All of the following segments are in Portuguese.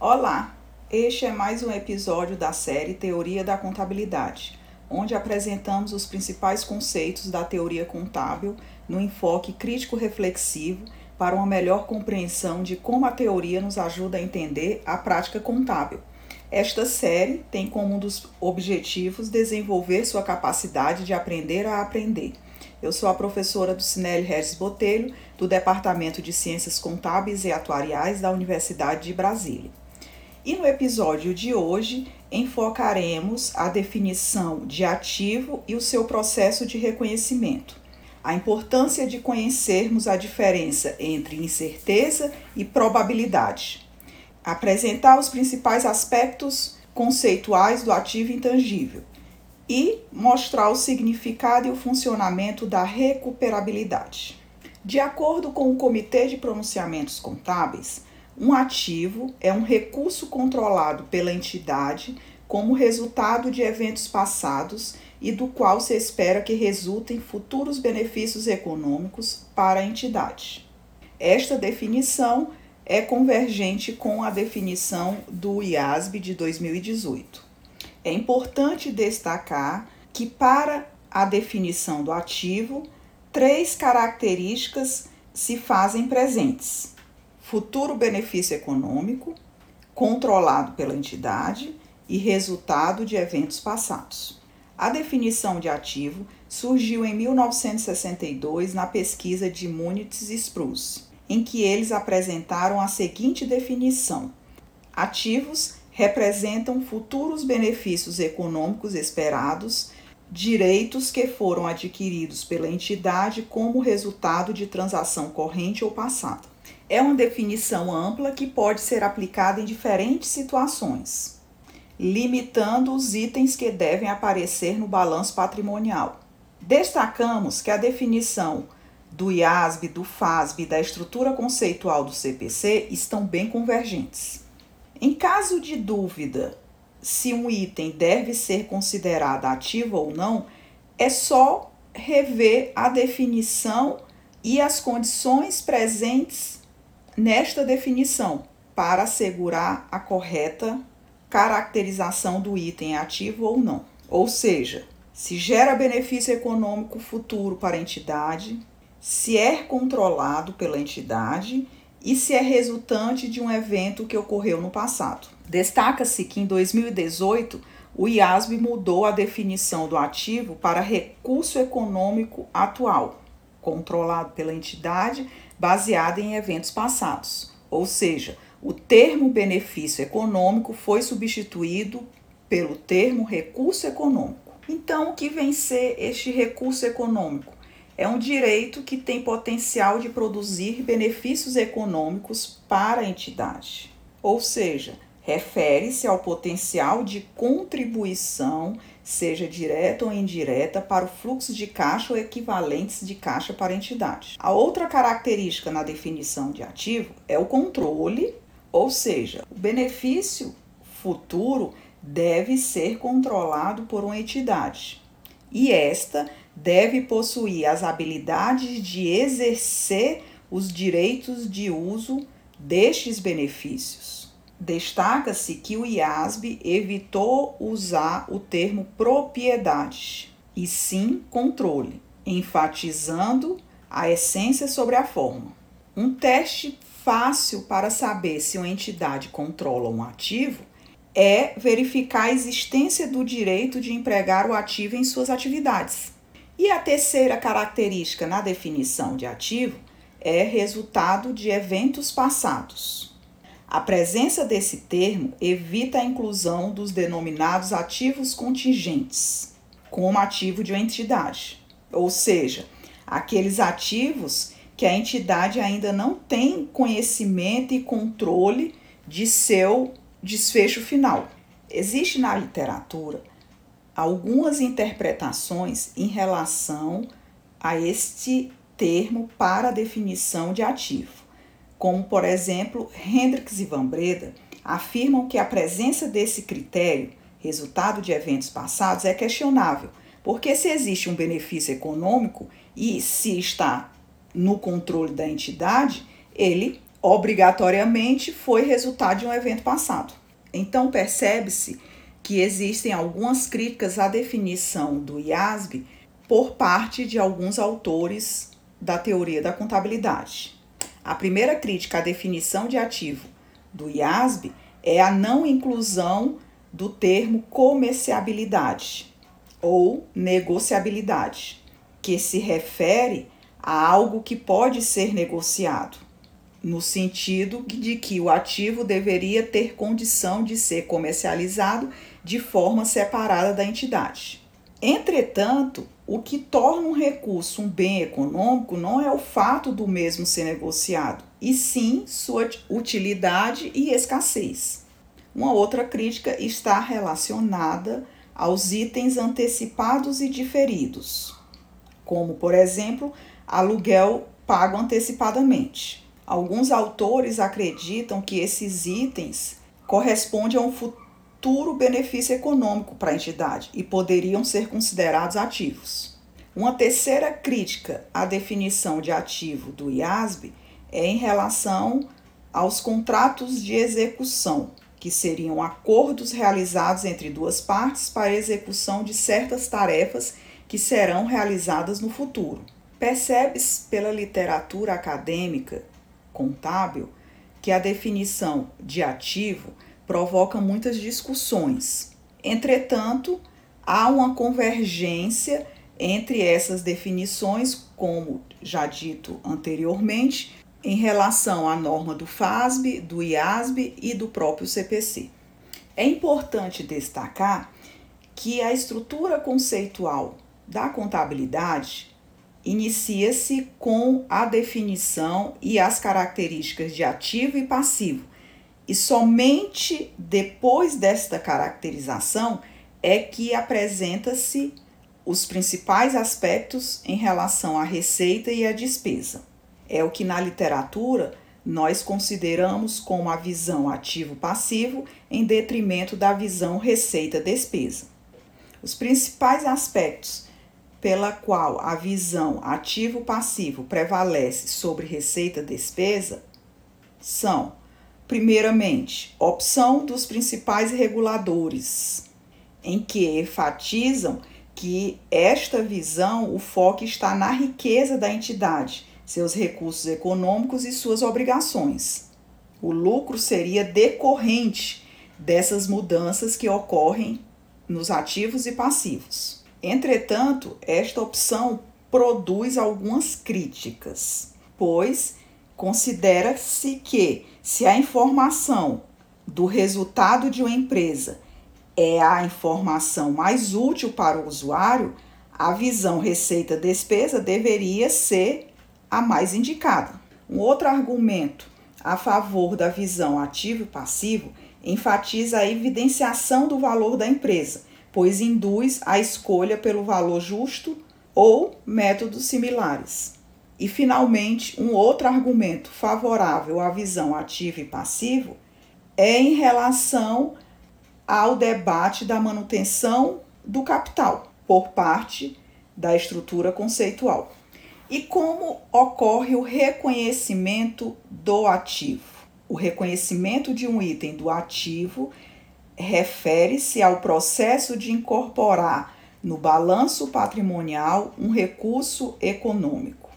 Olá, este é mais um episódio da série Teoria da Contabilidade, onde apresentamos os principais conceitos da teoria contábil no enfoque crítico-reflexivo para uma melhor compreensão de como a teoria nos ajuda a entender a prática contábil. Esta série tem como um dos objetivos desenvolver sua capacidade de aprender a aprender. Eu sou a professora do Cinelli Regis Botelho, do Departamento de Ciências Contábeis e Atuariais da Universidade de Brasília. E no episódio de hoje enfocaremos a definição de ativo e o seu processo de reconhecimento. A importância de conhecermos a diferença entre incerteza e probabilidade apresentar os principais aspectos conceituais do ativo intangível e mostrar o significado e o funcionamento da recuperabilidade. De acordo com o Comitê de Pronunciamentos Contábeis, um ativo é um recurso controlado pela entidade como resultado de eventos passados e do qual se espera que resultem futuros benefícios econômicos para a entidade. Esta definição é convergente com a definição do IASB de 2018. É importante destacar que, para a definição do ativo, três características se fazem presentes: futuro benefício econômico, controlado pela entidade e resultado de eventos passados. A definição de ativo surgiu em 1962 na pesquisa de Munitz e Spruce em que eles apresentaram a seguinte definição: ativos representam futuros benefícios econômicos esperados, direitos que foram adquiridos pela entidade como resultado de transação corrente ou passada. É uma definição ampla que pode ser aplicada em diferentes situações, limitando os itens que devem aparecer no balanço patrimonial. Destacamos que a definição do IASB, do FASB e da estrutura conceitual do CPC estão bem convergentes. Em caso de dúvida se um item deve ser considerado ativo ou não, é só rever a definição e as condições presentes nesta definição para assegurar a correta caracterização do item ativo ou não. Ou seja, se gera benefício econômico futuro para a entidade, se é controlado pela entidade e se é resultante de um evento que ocorreu no passado. Destaca-se que em 2018 o IASB mudou a definição do ativo para recurso econômico atual, controlado pela entidade, baseado em eventos passados. Ou seja, o termo benefício econômico foi substituído pelo termo recurso econômico. Então, o que vem ser este recurso econômico? é um direito que tem potencial de produzir benefícios econômicos para a entidade. Ou seja, refere-se ao potencial de contribuição, seja direta ou indireta, para o fluxo de caixa ou equivalentes de caixa para a entidade. A outra característica na definição de ativo é o controle, ou seja, o benefício futuro deve ser controlado por uma entidade. E esta deve possuir as habilidades de exercer os direitos de uso destes benefícios. Destaca-se que o IASB evitou usar o termo propriedade e sim controle, enfatizando a essência sobre a forma. Um teste fácil para saber se uma entidade controla um ativo é verificar a existência do direito de empregar o ativo em suas atividades. E a terceira característica na definição de ativo é resultado de eventos passados. A presença desse termo evita a inclusão dos denominados ativos contingentes como ativo de uma entidade, ou seja, aqueles ativos que a entidade ainda não tem conhecimento e controle de seu desfecho final. Existe na literatura algumas interpretações em relação a este termo para definição de ativo, como por exemplo, Hendricks e Van Breda afirmam que a presença desse critério, resultado de eventos passados, é questionável, porque se existe um benefício econômico e se está no controle da entidade, ele obrigatoriamente foi resultado de um evento passado. Então percebe-se que existem algumas críticas à definição do IASB por parte de alguns autores da teoria da contabilidade. A primeira crítica à definição de ativo do IASB é a não inclusão do termo comerciabilidade ou negociabilidade, que se refere a algo que pode ser negociado, no sentido de que o ativo deveria ter condição de ser comercializado de forma separada da entidade. Entretanto, o que torna um recurso um bem econômico não é o fato do mesmo ser negociado, e sim sua utilidade e escassez. Uma outra crítica está relacionada aos itens antecipados e diferidos, como, por exemplo, aluguel pago antecipadamente. Alguns autores acreditam que esses itens correspondem a um futuro benefício econômico para a entidade e poderiam ser considerados ativos. Uma terceira crítica à definição de ativo do IASB é em relação aos contratos de execução, que seriam acordos realizados entre duas partes para execução de certas tarefas que serão realizadas no futuro. Percebe-se pela literatura acadêmica contábil que a definição de ativo provoca muitas discussões. Entretanto, há uma convergência entre essas definições, como já dito anteriormente, em relação à norma do FASB, do IASB e do próprio CPC. É importante destacar que a estrutura conceitual da contabilidade inicia-se com a definição e as características de ativo e passivo, e somente depois desta caracterização é que apresenta-se os principais aspectos em relação à receita e à despesa. É o que na literatura nós consideramos como a visão ativo-passivo em detrimento da visão receita-despesa. Os principais aspectos pela qual a visão ativo-passivo prevalece sobre receita-despesa são, primeiramente, opção dos principais reguladores, em que enfatizam que esta visão, o foco está na riqueza da entidade, seus recursos econômicos e suas obrigações. O lucro seria decorrente dessas mudanças que ocorrem nos ativos e passivos. Entretanto, esta opção produz algumas críticas, pois considera-se que se a informação do resultado de uma empresa é a informação mais útil para o usuário, a visão receita-despesa deveria ser a mais indicada. Um outro argumento a favor da visão ativo e passivo enfatiza a evidenciação do valor da empresa, pois induz a escolha pelo valor justo ou métodos similares. E, finalmente, um outro argumento favorável à visão ativo e passivo é em relação ao debate da manutenção do capital por parte da estrutura conceitual. E como ocorre o reconhecimento do ativo? O reconhecimento de um item do ativo refere-se ao processo de incorporar no balanço patrimonial um recurso econômico,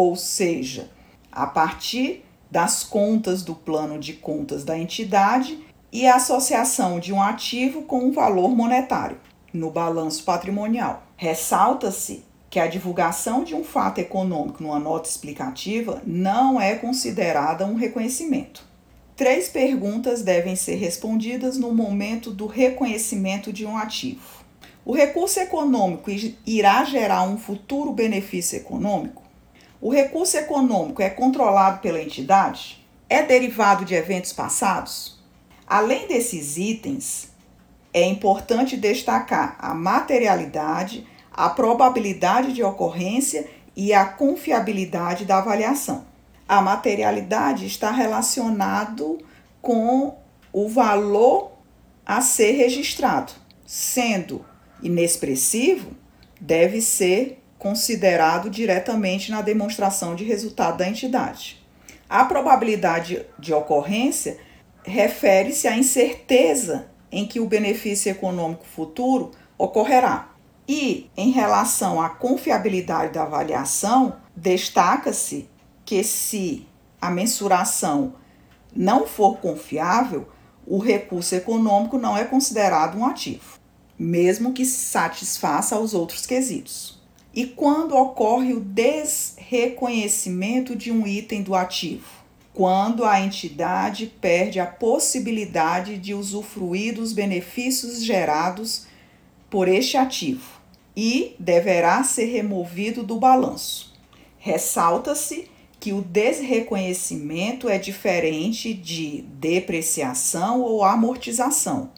ou seja, a partir das contas do plano de contas da entidade e a associação de um ativo com um valor monetário no balanço patrimonial. Ressalta-se que a divulgação de um fato econômico numa nota explicativa não é considerada um reconhecimento. Três perguntas devem ser respondidas no momento do reconhecimento de um ativo. O recurso econômico irá gerar um futuro benefício econômico? O recurso econômico é controlado pela entidade? É derivado de eventos passados? Além desses itens, é importante destacar a materialidade, a probabilidade de ocorrência e a confiabilidade da avaliação. A materialidade está relacionado com o valor a ser registrado, sendo inexpressivo, deve ser considerado diretamente na demonstração de resultado da entidade. A probabilidade de ocorrência refere-se à incerteza em que o benefício econômico futuro ocorrerá. E, em relação à confiabilidade da avaliação, destaca-se que, se a mensuração não for confiável, o recurso econômico não é considerado um ativo, mesmo que satisfaça aos outros quesitos. E quando ocorre o desreconhecimento de um item do ativo? Quando a entidade perde a possibilidade de usufruir dos benefícios gerados por este ativo e deverá ser removido do balanço. Ressalta-se que o desreconhecimento é diferente de depreciação ou amortização.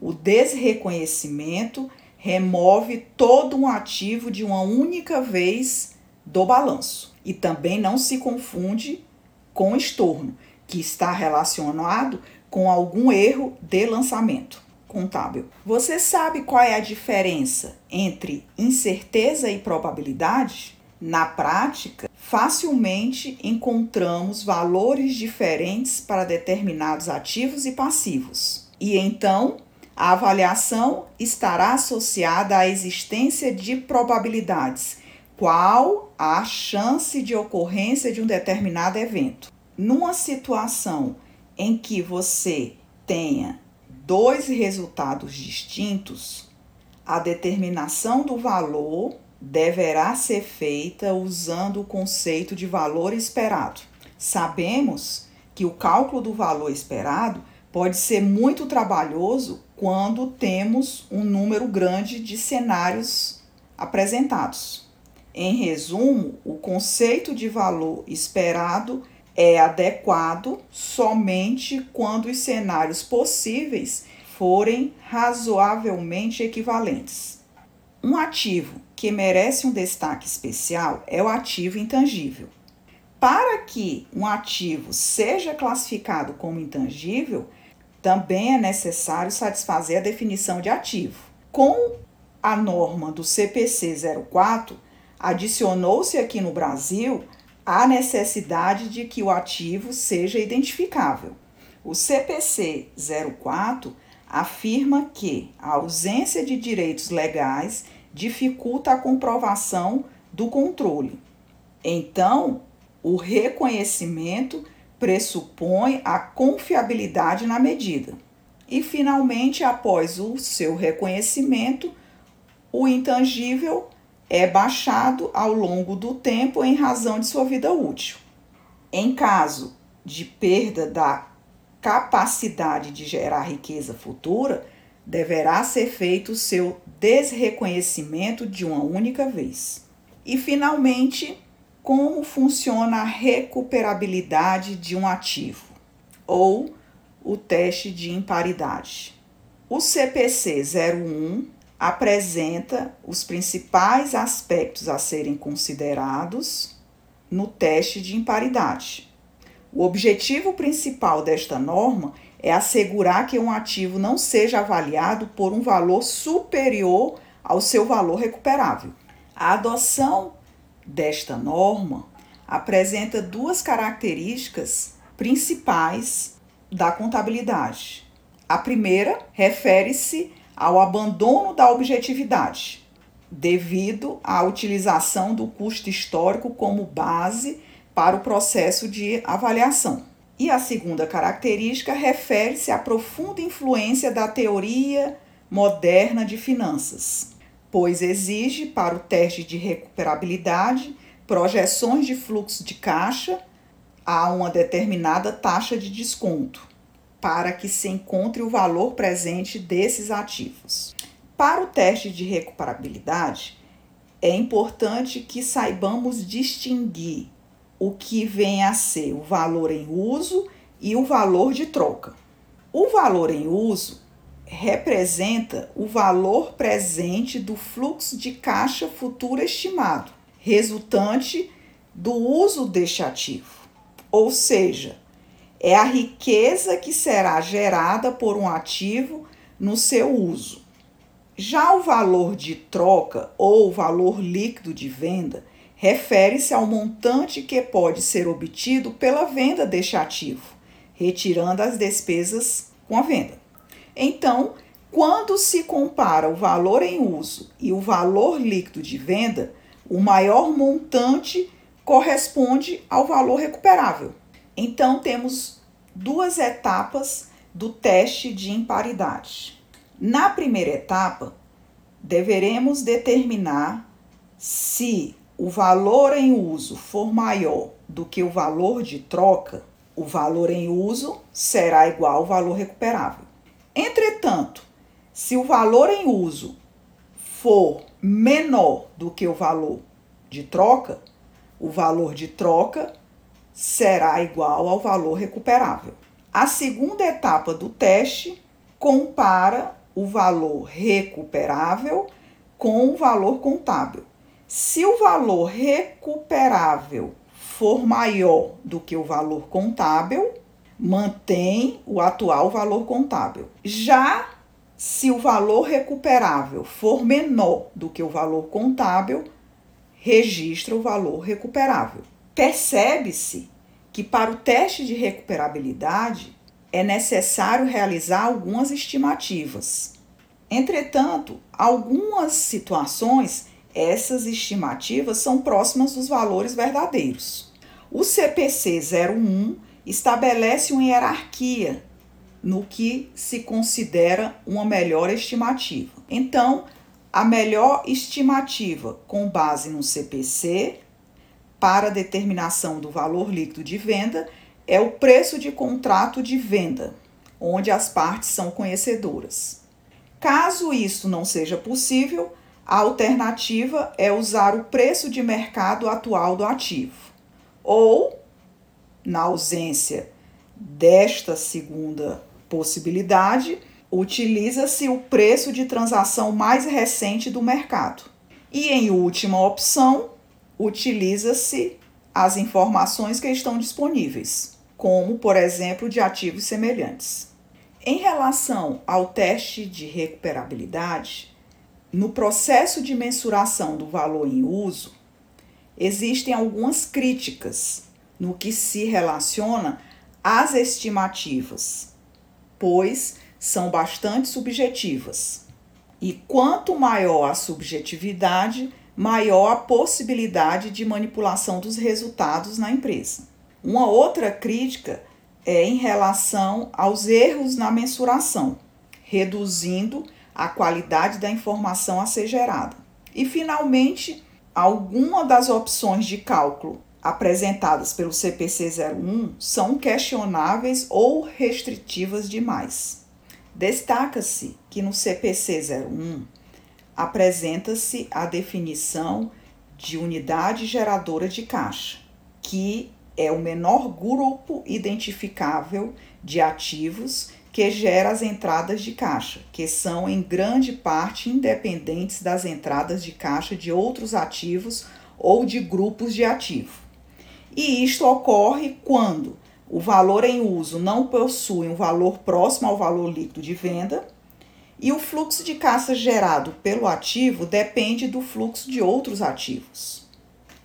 O desreconhecimento remove todo um ativo de uma única vez do balanço e também não se confunde com estorno, que está relacionado com algum erro de lançamento contábil. Você sabe qual é a diferença entre incerteza e probabilidade? Na prática, facilmente encontramos valores diferentes para determinados ativos e passivos. E então, a avaliação estará associada à existência de probabilidades. Qual a chance de ocorrência de um determinado evento? Numa situação em que você tenha dois resultados distintos, a determinação do valor deverá ser feita usando o conceito de valor esperado. Sabemos que o cálculo do valor esperado pode ser muito trabalhoso quando temos um número grande de cenários apresentados. Em resumo, o conceito de valor esperado é adequado somente quando os cenários possíveis forem razoavelmente equivalentes. Um ativo que merece um destaque especial é o ativo intangível. Para que um ativo seja classificado como intangível, também é necessário satisfazer a definição de ativo. Com a norma do CPC 04, adicionou-se aqui no Brasil há necessidade de que o ativo seja identificável. O CPC 04 afirma que a ausência de direitos legais dificulta a comprovação do controle. Então, o reconhecimento pressupõe a confiabilidade na medida. E, finalmente, após o seu reconhecimento, o intangível é baixado ao longo do tempo em razão de sua vida útil. Em caso de perda da capacidade de gerar riqueza futura, deverá ser feito o seu desreconhecimento de uma única vez. E, finalmente, como funciona a recuperabilidade de um ativo ou o teste de imparidade. O CPC 01 apresenta os principais aspectos a serem considerados no teste de imparidade. O objetivo principal desta norma é assegurar que um ativo não seja avaliado por um valor superior ao seu valor recuperável. A adoção desta norma apresenta duas características principais da contabilidade. A primeira refere-se ao abandono da objetividade, devido à utilização do custo histórico como base para o processo de avaliação. E a segunda característica refere-se à profunda influência da teoria moderna de finanças, pois exige para o teste de recuperabilidade projeções de fluxo de caixa a uma determinada taxa de desconto para que se encontre o valor presente desses ativos. Para o teste de recuperabilidade, é importante que saibamos distinguir o que vem a ser o valor em uso e o valor de troca. O valor em uso representa o valor presente do fluxo de caixa futuro estimado, resultante do uso deste ativo. Ou seja, é a riqueza que será gerada por um ativo no seu uso. Já o valor de troca ou valor líquido de venda refere-se ao montante que pode ser obtido pela venda deste ativo, retirando as despesas com a venda. Então, quando se compara o valor em uso e o valor líquido de venda, o maior montante corresponde ao valor recuperável. Então, temos duas etapas do teste de imparidade. Na primeira etapa, deveremos determinar se o valor em uso for maior do que o valor de troca, o valor em uso será igual ao valor recuperável. Entretanto, se o valor em uso for menor do que o valor de troca, o valor de troca será igual ao valor recuperável. A segunda etapa do teste compara o valor recuperável com o valor contábil. Se o valor recuperável for maior do que o valor contábil, mantém o atual valor contábil. Já se o valor recuperável for menor do que o valor contábil, registra o valor recuperável. Percebe-se que para o teste de recuperabilidade é necessário realizar algumas estimativas. Entretanto, algumas situações essas estimativas são próximas dos valores verdadeiros. O CPC 01 estabelece uma hierarquia no que se considera uma melhor estimativa. Então, a melhor estimativa com base no CPC para determinação do valor líquido de venda é o preço de contrato de venda, onde as partes são conhecedoras. Caso isso não seja possível, a alternativa é usar o preço de mercado atual do ativo. Ou, na ausência desta segunda possibilidade, utiliza-se o preço de transação mais recente do mercado. E, em última opção, utiliza-se as informações que estão disponíveis, como, por exemplo, de ativos semelhantes. Em relação ao teste de recuperabilidade, no processo de mensuração do valor em uso, existem algumas críticas no que se relaciona às estimativas, pois são bastante subjetivas. E quanto maior a subjetividade, maior a possibilidade de manipulação dos resultados na empresa. Uma outra crítica é em relação aos erros na mensuração, reduzindo a qualidade da informação a ser gerada. E, finalmente, alguma das opções de cálculo apresentadas pelo CPC 01 são questionáveis ou restritivas demais. Destaca-se que no CPC 01 apresenta-se a definição de unidade geradora de caixa, que é o menor grupo identificável de ativos que gera as entradas de caixa, que são em grande parte independentes das entradas de caixa de outros ativos ou de grupos de ativo. E isto ocorre quando o valor em uso não possui um valor próximo ao valor líquido de venda e o fluxo de caixa gerado pelo ativo depende do fluxo de outros ativos.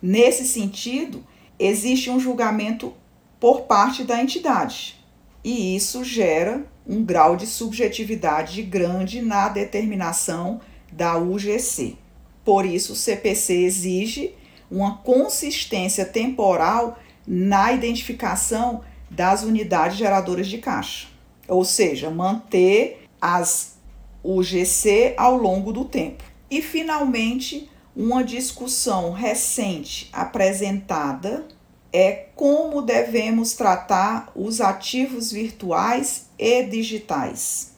Nesse sentido, existe um julgamento por parte da entidade, e isso gera um grau de subjetividade grande na determinação da UGC. Por isso, o CPC exige uma consistência temporal na identificação das unidades geradoras de caixa, ou seja, manter as UGC ao longo do tempo. E, finalmente, uma discussão recente apresentada é como devemos tratar os ativos virtuais e digitais.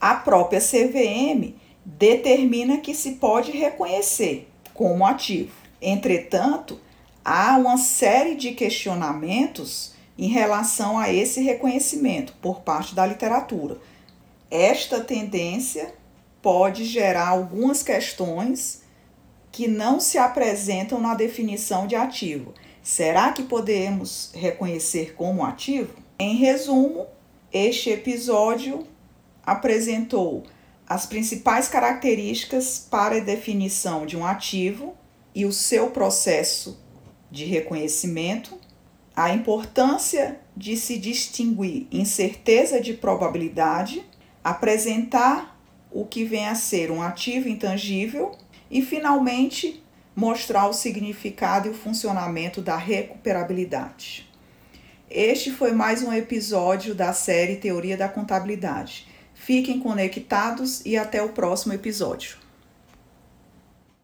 A própria CVM determina que se pode reconhecer como ativo. Entretanto, há uma série de questionamentos em relação a esse reconhecimento por parte da literatura. Esta tendência pode gerar algumas questões que não se apresentam na definição de ativo Será que podemos reconhecer como ativo? Em resumo, este episódio apresentou as principais características para a definição de um ativo e o seu processo de reconhecimento, a importância de se distinguir incerteza de probabilidade, apresentar o que vem a ser um ativo intangível e, finalmente, mostrar o significado e o funcionamento da recuperabilidade. Este foi mais um episódio da série Teoria da Contabilidade. Fiquem conectados e até o próximo episódio.